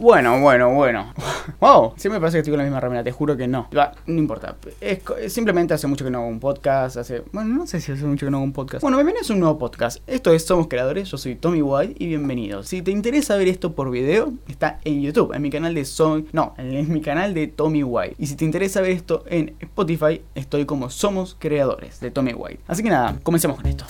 Bueno, bueno, bueno. Wow, siempre me parece que estoy con la misma remera, te juro que no. Va, no importa. Es, simplemente hace mucho que no hago un podcast, hace... Bueno, no sé si hace mucho que no hago un podcast. Bueno, bienvenidos a un nuevo podcast. Esto es Somos Creadores, yo soy Tommy White y bienvenidos. Si te interesa ver esto por video, está en YouTube, en mi canal de Soy... No, en mi canal de Tommy White. Y si te interesa ver esto en Spotify, estoy como Somos Creadores de Tommy White. Así que nada, comencemos con esto.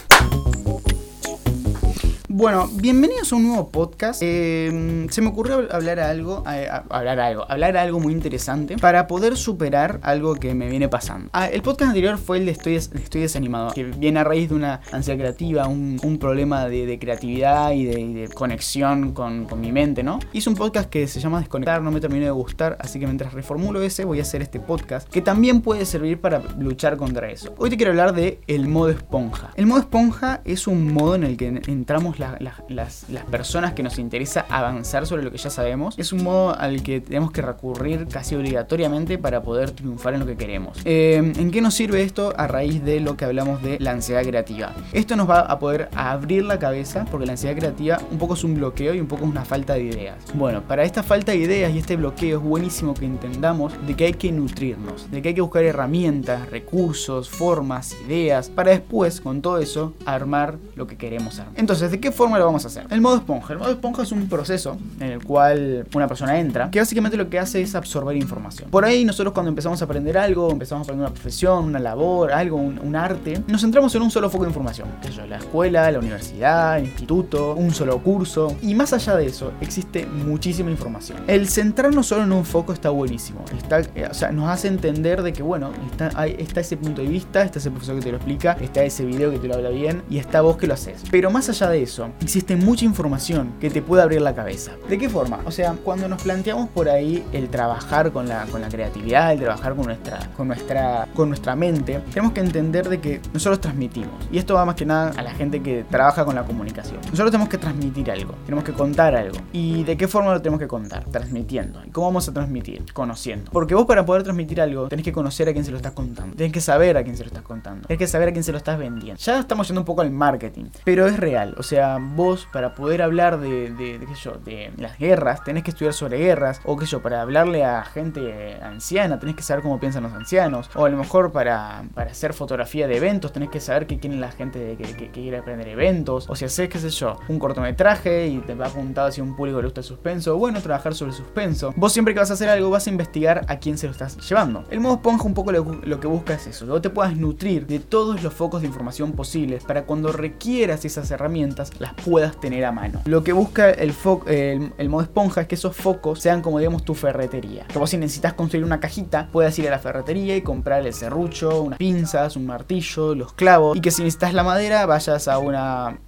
Bueno, bienvenidos a un nuevo podcast. Eh, se me ocurrió hablar algo, hablar algo, hablar algo muy interesante para poder superar algo que me viene pasando. Ah, el podcast anterior fue el de estoy, estoy desanimado, que viene a raíz de una ansiedad creativa, un, problema de, creatividad y de, conexión con, con mi mente, ¿no? Hice un podcast que se llama Desconectar, no me terminó de gustar, así que mientras reformulo ese voy a hacer este podcast que también puede servir para luchar contra eso. Hoy te quiero hablar de el modo esponja. El modo esponja es un modo en el que entramos la- la- las, las personas que nos interesa avanzar sobre lo que ya sabemos. Es un modo al que tenemos que recurrir casi obligatoriamente para poder triunfar en lo que queremos. Eh, ¿En qué nos sirve esto a raíz de lo que hablamos de la ansiedad creativa? Esto nos va a poder abrir la cabeza porque la ansiedad creativa un poco es un bloqueo y un poco es una falta de ideas. Bueno, para esta falta de ideas y este bloqueo es buenísimo que entendamos de que hay que nutrirnos, de que hay que buscar herramientas, recursos, formas, ideas, para después, con todo eso, armar lo que queremos armar. Entonces, ¿de qué forma lo vamos a hacer? El modo esponja. El modo esponja es un proceso en el cual una persona entra, que básicamente lo que hace es absorber información. Por ahí nosotros cuando empezamos a aprender algo, empezamos a aprender una profesión, una labor, algo, un, un arte, nos centramos en un solo foco de información. Que es la escuela, la universidad, el instituto, un solo curso. Y más allá de eso, existe muchísima información. El centrarnos solo en un foco está buenísimo. Está, eh, o sea, nos hace entender de que, bueno, está, hay- está ese punto de vista, está ese profesor que te lo explica, está ese video que te lo habla bien y está vos que lo haces. Pero más allá de eso, existe mucha información que te puede abrir la cabeza. ¿De qué forma? O sea, cuando nos planteamos por ahí el trabajar con la, con la creatividad, el trabajar con nuestra, con, nuestra, con nuestra mente, tenemos que entender de que nosotros transmitimos. Y esto va más que nada a la gente que trabaja con la comunicación. Nosotros tenemos que transmitir algo, tenemos que contar algo. ¿Y de qué forma lo tenemos que contar? Transmitiendo. ¿Y cómo vamos a transmitir? Conociendo. Porque vos para poder transmitir algo tenés que conocer a quién se lo estás contando. Tenés que saber a quién se lo estás contando. Tenés que saber a quién se lo estás vendiendo. Ya estamos yendo un poco al marketing, pero es real. O sea, vos para poder hablar de, de, de las guerras, tenés que estudiar sobre guerras. O qué sé yo, para hablarle a gente anciana, tenés que saber cómo piensan los ancianos. O a lo mejor para, para hacer fotografía de eventos, tenés que saber qué quiere la gente que, que- quiere aprender eventos. O si haces, qué sé yo, un cortometraje y te va apuntado hacia un público que le gusta el suspenso, bueno, trabajar sobre suspenso. Vos siempre que vas a hacer algo vas a investigar a quién se lo estás llevando. El modo esponja un poco lo, lo que busca es eso, que vos te puedas nutrir de todos los focos de información posibles para cuando requieras esas herramientas las puedas tener a mano. Lo que busca el, el, modo esponja es que esos focos sean como digamos tu ferretería. Vos si necesitas construir una cajita, puedas ir a la ferretería y comprar el serrucho, unas pinzas, un martillo, los clavos. Y que si necesitas la madera, vayas a una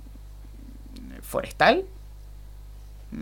forestal.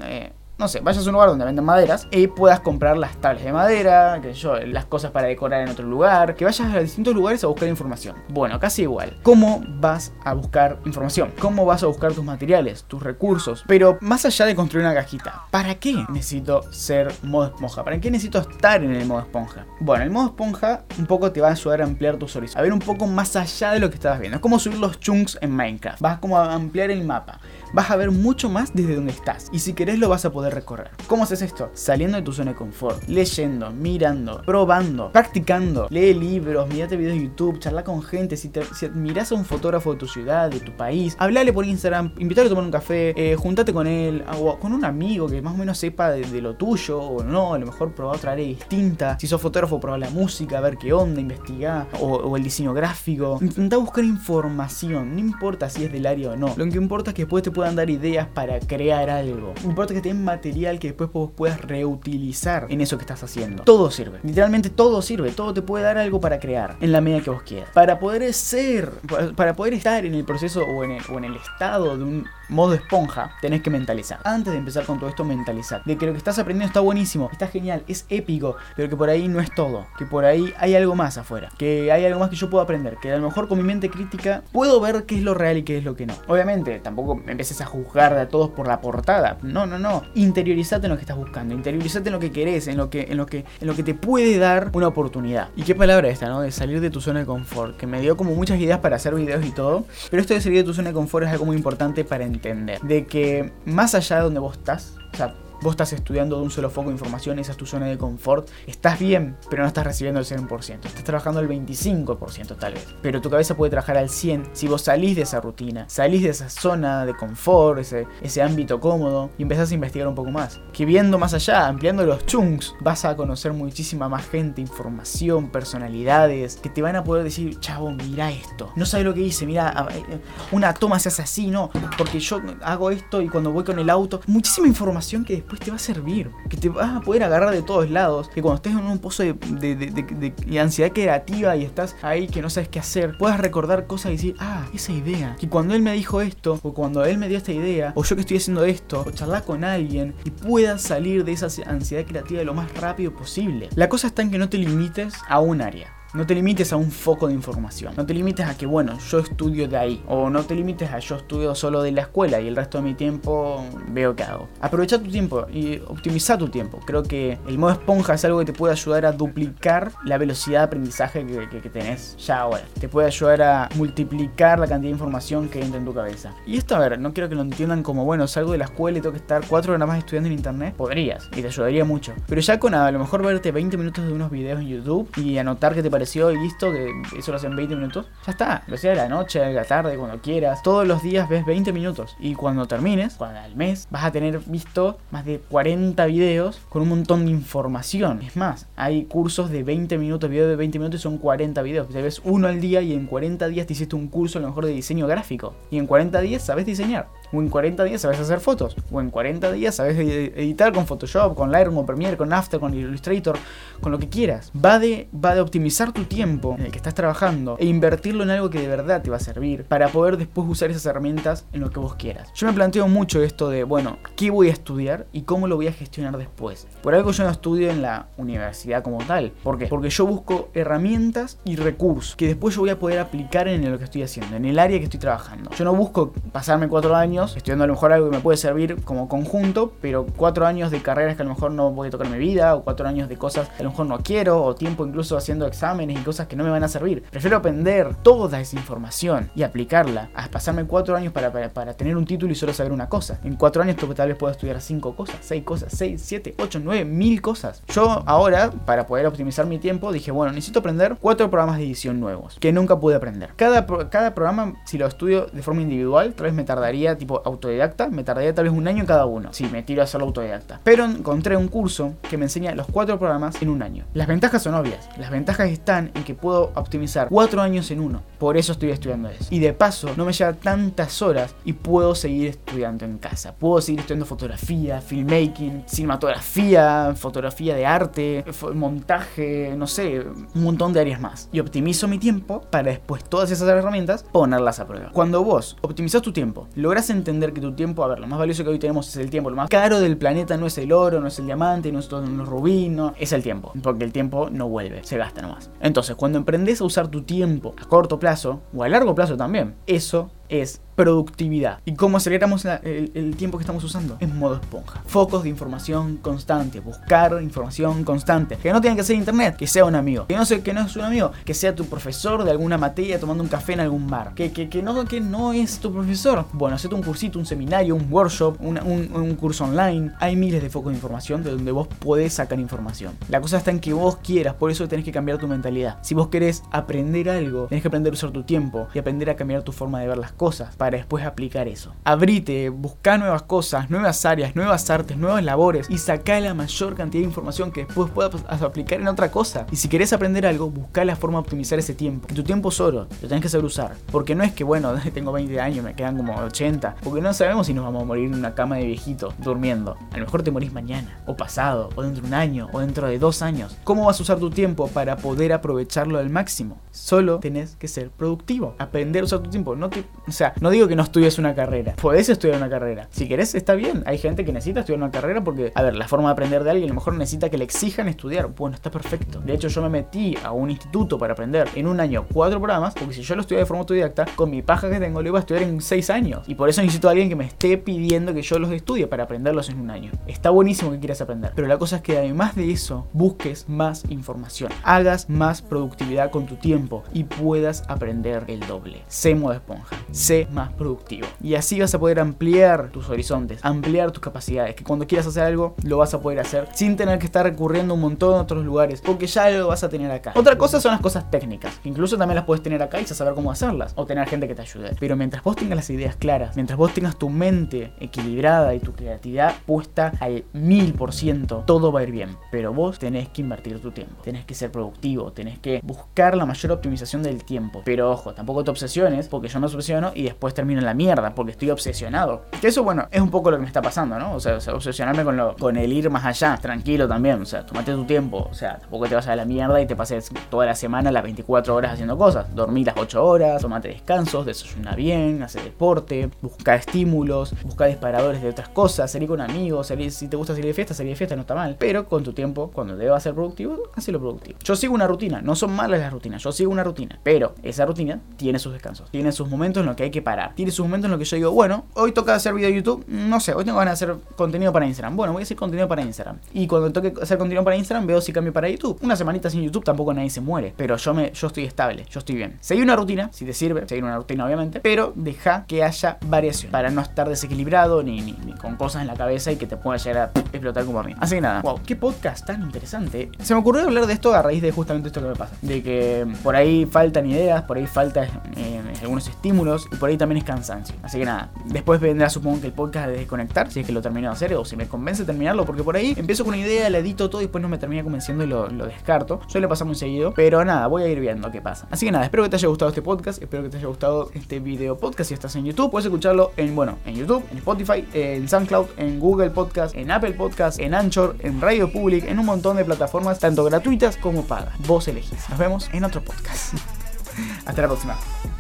Eh, no sé, vayas a un lugar donde venden maderas y puedas comprar las tablas de madera, que yo, las cosas para decorar en otro lugar, que vayas a distintos lugares a buscar información. Bueno, casi igual. ¿Cómo vas a buscar información? ¿Cómo vas a buscar tus materiales, tus recursos? Pero más allá de construir una cajita, ¿para qué necesito ser modo esponja? ¿Para qué necesito estar en el modo esponja? Bueno, el modo esponja un poco te va a ayudar a ampliar tus horizontes, a ver un poco más allá de lo que estabas viendo. Es como subir los chunks en Minecraft. Vas como a ampliar el mapa. Vas a ver mucho más desde donde estás. Y si querés lo vas a poder recorrer. ¿Cómo haces esto? Saliendo de tu zona de confort, leyendo, mirando, probando, practicando. Lee libros, mirate videos de YouTube, charla con gente. Si, te, si mirás a un fotógrafo de tu ciudad, de tu país, hablale por Instagram, invítalo a tomar un café, eh, juntate con él, o con un amigo que más o menos sepa de, lo tuyo, o no, a lo mejor probar otra área distinta. Si sos fotógrafo, probar la música, ver qué onda, investigar, o, o el diseño gráfico. Intenta buscar información, no importa si es del área o no. Lo que importa es que después te puedan dar ideas para crear algo. Importa que tengan material que después vos puedas reutilizar en eso que estás haciendo. Todo sirve. Literalmente todo sirve. Todo te puede dar algo para crear en la medida que vos quieras. Para poder ser, para poder estar en el proceso o en el estado de un modo esponja, tenés que mentalizar. Antes de empezar con todo esto, mentalizar. De que lo que estás aprendiendo está buenísimo, está genial, es épico, pero que por ahí no es todo. Que por ahí hay algo más afuera. Que hay algo más que yo puedo aprender. Que a lo mejor con mi mente crítica puedo ver qué es lo real y qué es lo que no. Obviamente, tampoco empieces a juzgar a todos por la portada. No, no, no. Interiorizate en lo que estás buscando. Interiorizate en lo que querés, en lo que, en lo que, en lo que te puede dar una oportunidad. Y qué palabra esta, ¿no? De salir de tu zona de confort. Que me dio como muchas ideas para hacer videos y todo. Pero esto de salir de tu zona de confort es algo muy importante para entender. De que más allá de donde vos estás, o sea, vos estás estudiando de un solo foco de información, esa es tu zona de confort, estás bien, pero no estás recibiendo el 100%, estás trabajando el 25% tal vez, pero tu cabeza puede trabajar al 100% si vos salís de esa rutina, salís de esa zona de confort, ese, ese ámbito cómodo y empezás a investigar un poco más. Que viendo más allá, ampliando los chunks, vas a conocer muchísima más gente, información, personalidades, que te van a poder decir, chavo, mira esto, no sabes lo que hice, mira, eh, una toma se hace así, no, porque yo hago esto y cuando voy con el auto, muchísima información que después te va a servir, que te vas a poder agarrar de todos lados, que cuando estés en un pozo de, de, ansiedad creativa y estás ahí que no sabes qué hacer, puedas recordar cosas y decir, ah, esa idea, que cuando él me dijo esto, o cuando él me dio esta idea, o yo que estoy haciendo esto, o charlar con alguien y puedas salir de esa ansiedad creativa lo más rápido posible. La cosa está en que no te limites a un área. No te limites a un foco de información. No te limites a que, bueno, yo estudio de ahí. O no te limites a yo estudio solo de la escuela y el resto de mi tiempo veo qué hago. Aprovecha tu tiempo y optimiza tu tiempo. Creo que el modo esponja es algo que te puede ayudar a duplicar la velocidad de aprendizaje que, que, tenés ya ahora. Te puede ayudar a multiplicar la cantidad de información que entra en tu cabeza. Y esto, a ver, no quiero que lo entiendan como, bueno, salgo de la escuela y tengo que estar cuatro horas más estudiando en internet. Podrías y te ayudaría mucho. Pero ya con a lo mejor verte 20 minutos de unos videos en YouTube y anotar que te pareció y listo, que eso lo hacen 20 minutos, ya está. Lo sea de la noche, de la tarde, cuando quieras. Todos los días ves 20 minutos. Y cuando termines, cuando al mes, vas a tener visto más de 40 videos con un montón de información. Es más, hay cursos de 20 minutos, videos de 20 minutos y son 40 videos. Te ves uno al día y en 40 días te hiciste un curso a lo mejor de diseño gráfico. Y en 40 días sabes diseñar. O en 40 días sabes hacer fotos. O en 40 días sabes editar con Photoshop, con Lightroom, con Premiere, con After, con Illustrator, con lo que quieras. Va de, va de optimizar tu tiempo en el que estás trabajando e invertirlo en algo que de verdad te va a servir para poder después usar esas herramientas en lo que vos quieras. Yo me planteo mucho esto de, bueno, ¿qué voy a estudiar y cómo lo voy a gestionar después? Por algo yo no estudio en la universidad como tal. ¿Por qué? Porque yo busco herramientas y recursos que después yo voy a poder aplicar en lo que estoy haciendo, en el área que estoy trabajando. Yo no busco pasarme cuatro años estudiando a lo mejor algo que me puede servir como conjunto, pero cuatro años de carreras que a lo mejor no voy a tocar mi vida, o cuatro años de cosas que a lo mejor no quiero, o tiempo incluso haciendo exámenes y cosas que no me van a servir. Prefiero aprender toda esa información y aplicarla a pasarme cuatro años para, para, tener un título y solo saber una cosa. En cuatro años tal vez puedo estudiar cinco cosas, seis cosas, seis, siete, ocho, nueve, mil cosas. Yo ahora, para poder optimizar mi tiempo, dije, bueno, necesito aprender cuatro programas de edición nuevos que nunca pude aprender. Cada, cada programa, si lo estudio de forma individual, tal vez me tardaría, tipo autodidacta, me tardaría tal vez un año en cada uno. Si me tiro a hacerlo autodidacta. Pero encontré un curso que me enseña los cuatro programas en un año. Las ventajas son obvias. Las ventajas están en que puedo optimizar cuatro años en uno. Por eso estoy estudiando eso. Y de paso, no me lleva tantas horas y puedo seguir estudiando en casa. Puedo seguir estudiando fotografía, filmmaking, cinematografía, fotografía de arte, montaje, no sé, un montón de áreas más. Y optimizo mi tiempo para después todas esas herramientas ponerlas a prueba. Cuando vos optimizas tu tiempo, logras entender que tu tiempo, a ver, lo más valioso que hoy tenemos es el tiempo. Lo más caro del planeta no es el oro, no es el diamante, no es todo el rubí, no, es el tiempo. Porque el tiempo no vuelve, se gasta nomás. Entonces, cuando emprendes a usar tu tiempo a corto plazo, o a largo plazo también, eso es productividad. ¿Y cómo aceleramos el, tiempo que estamos usando? En modo esponja. Focos de información constante. Buscar información constante. Que no tenga que ser internet, que sea un amigo. Que no, sea, que no es un amigo, que sea tu profesor de alguna materia tomando un café en algún bar. Que, que, no, que no es tu profesor. Bueno, hacete un cursito, un seminario, un workshop, un, un, curso online. Hay miles de focos de información de donde vos podés sacar información. La cosa está en que vos quieras, por eso tenés que cambiar tu mentalidad. Si vos querés aprender algo, tenés que aprender a usar tu tiempo y aprender a cambiar tu forma de ver las cosas para después aplicar eso. Abrite, busca nuevas cosas, nuevas áreas, nuevas artes, nuevas labores y saca la mayor cantidad de información que después puedas aplicar en otra cosa. Y si querés aprender algo, busca la forma de optimizar ese tiempo. tu tiempo es oro, lo tenés que saber usar. Porque no es que, bueno, tengo 20 años, me quedan como 80. Porque no sabemos si nos vamos a morir en una cama de viejito, durmiendo. A lo mejor te morís mañana, o pasado, o dentro de un año, o dentro de dos años. ¿Cómo vas a usar tu tiempo para poder aprovecharlo al máximo? Solo tenés que ser productivo. Aprender a usar tu tiempo. No te, o sea, no digo que no estudies una carrera. Podés estudiar una carrera. Si querés, está bien. Hay gente que necesita estudiar una carrera porque, a ver, la forma de aprender de alguien a lo mejor necesita que le exijan estudiar. Bueno, está perfecto. De hecho, yo me metí a un instituto para aprender en un año cuatro programas, porque si yo lo estudié de forma autodidacta, con mi paja que tengo, lo iba a estudiar en seis años. Y por eso necesito a alguien que me esté pidiendo que yo los estudie para aprenderlos en un año. Está buenísimo que quieras aprender. Pero la cosa es que además de eso, busques más información. Hagas más productividad con tu tiempo y puedas aprender el doble. Sé modo esponja. Sé más productivo. Y así vas a poder ampliar tus horizontes, ampliar tus capacidades, que cuando quieras hacer algo lo vas a poder hacer sin tener que estar recurriendo a un montón de otros lugares, porque ya lo vas a tener acá. Otra cosa son las cosas técnicas, que incluso también las puedes tener acá y saber cómo hacerlas, o tener gente que te ayude. Pero mientras vos tengas las ideas claras, mientras vos tengas tu mente equilibrada y tu creatividad puesta al mil por ciento, todo va a ir bien. Pero vos tenés que invertir tu tiempo, tenés que ser productivo, tenés que buscar la mayor optimización del tiempo. Pero ojo, tampoco te obsesiones, porque yo me obsesiono y después termino en la mierda, porque estoy obsesionado. Que eso, bueno, es un poco lo que me está pasando, ¿no? O sea, obsesionarme con, lo, con el ir más allá, tranquilo también, o sea, tomate tu tiempo, o sea, tampoco te vas a la mierda y te pases toda la semana las 24 horas haciendo cosas. Dormir las 8 horas, tomate descansos, desayuna bien, hace deporte, busca estímulos, busca disparadores de otras cosas, salir con amigos, salir, si te gusta salir de fiesta, salir de fiesta no está mal. Pero con tu tiempo, cuando debas ser productivo, hazlo productivo. Yo sigo una rutina, no son malas las rutinas, yo sigo una rutina. Pero esa rutina tiene sus descansos, tiene sus momentos en que hay que parar, tiene sus momentos en los que yo digo, bueno, hoy toca hacer video de YouTube, no sé, hoy tengo ganas de hacer contenido para Instagram. Bueno, voy a hacer contenido para Instagram. Y cuando toque hacer contenido para Instagram, veo si cambio para YouTube. Una semanita sin YouTube tampoco nadie se muere, pero yo me yo estoy estable, yo estoy bien. Seguí una rutina, si te sirve, seguir una rutina obviamente, pero deja que haya variación para no estar desequilibrado ni, ni, con cosas en la cabeza y que te pueda llegar a explotar como a mí. Así que nada, wow, qué podcast tan interesante. Se me ocurrió hablar de esto a raíz de justamente esto que me pasa, de que por ahí faltan ideas, por ahí faltan eh, algunos estímulos y por ahí también es cansancio. Así que nada, después vendrá supongo que el podcast de desconectar, si es que lo termino de hacer o si me convence terminarlo, porque por ahí empiezo con una idea, la edito todo y después no me termina convenciendo y lo, lo descarto. Suele pasar muy seguido, pero nada, voy a ir viendo qué pasa. Así que nada, espero que te haya gustado este podcast, espero que te haya gustado este video podcast. Si estás en YouTube, puedes escucharlo en, bueno, en YouTube, en Spotify, en SoundCloud, en Google Podcast, en Apple Podcast, en Anchor, en Radio Public, en un montón de plataformas, tanto gratuitas como pagas. Vos elegís. Nos vemos en otro podcast. Hasta la próxima.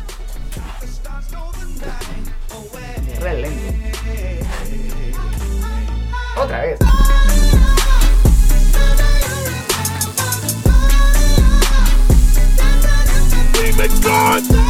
Otra vez. God!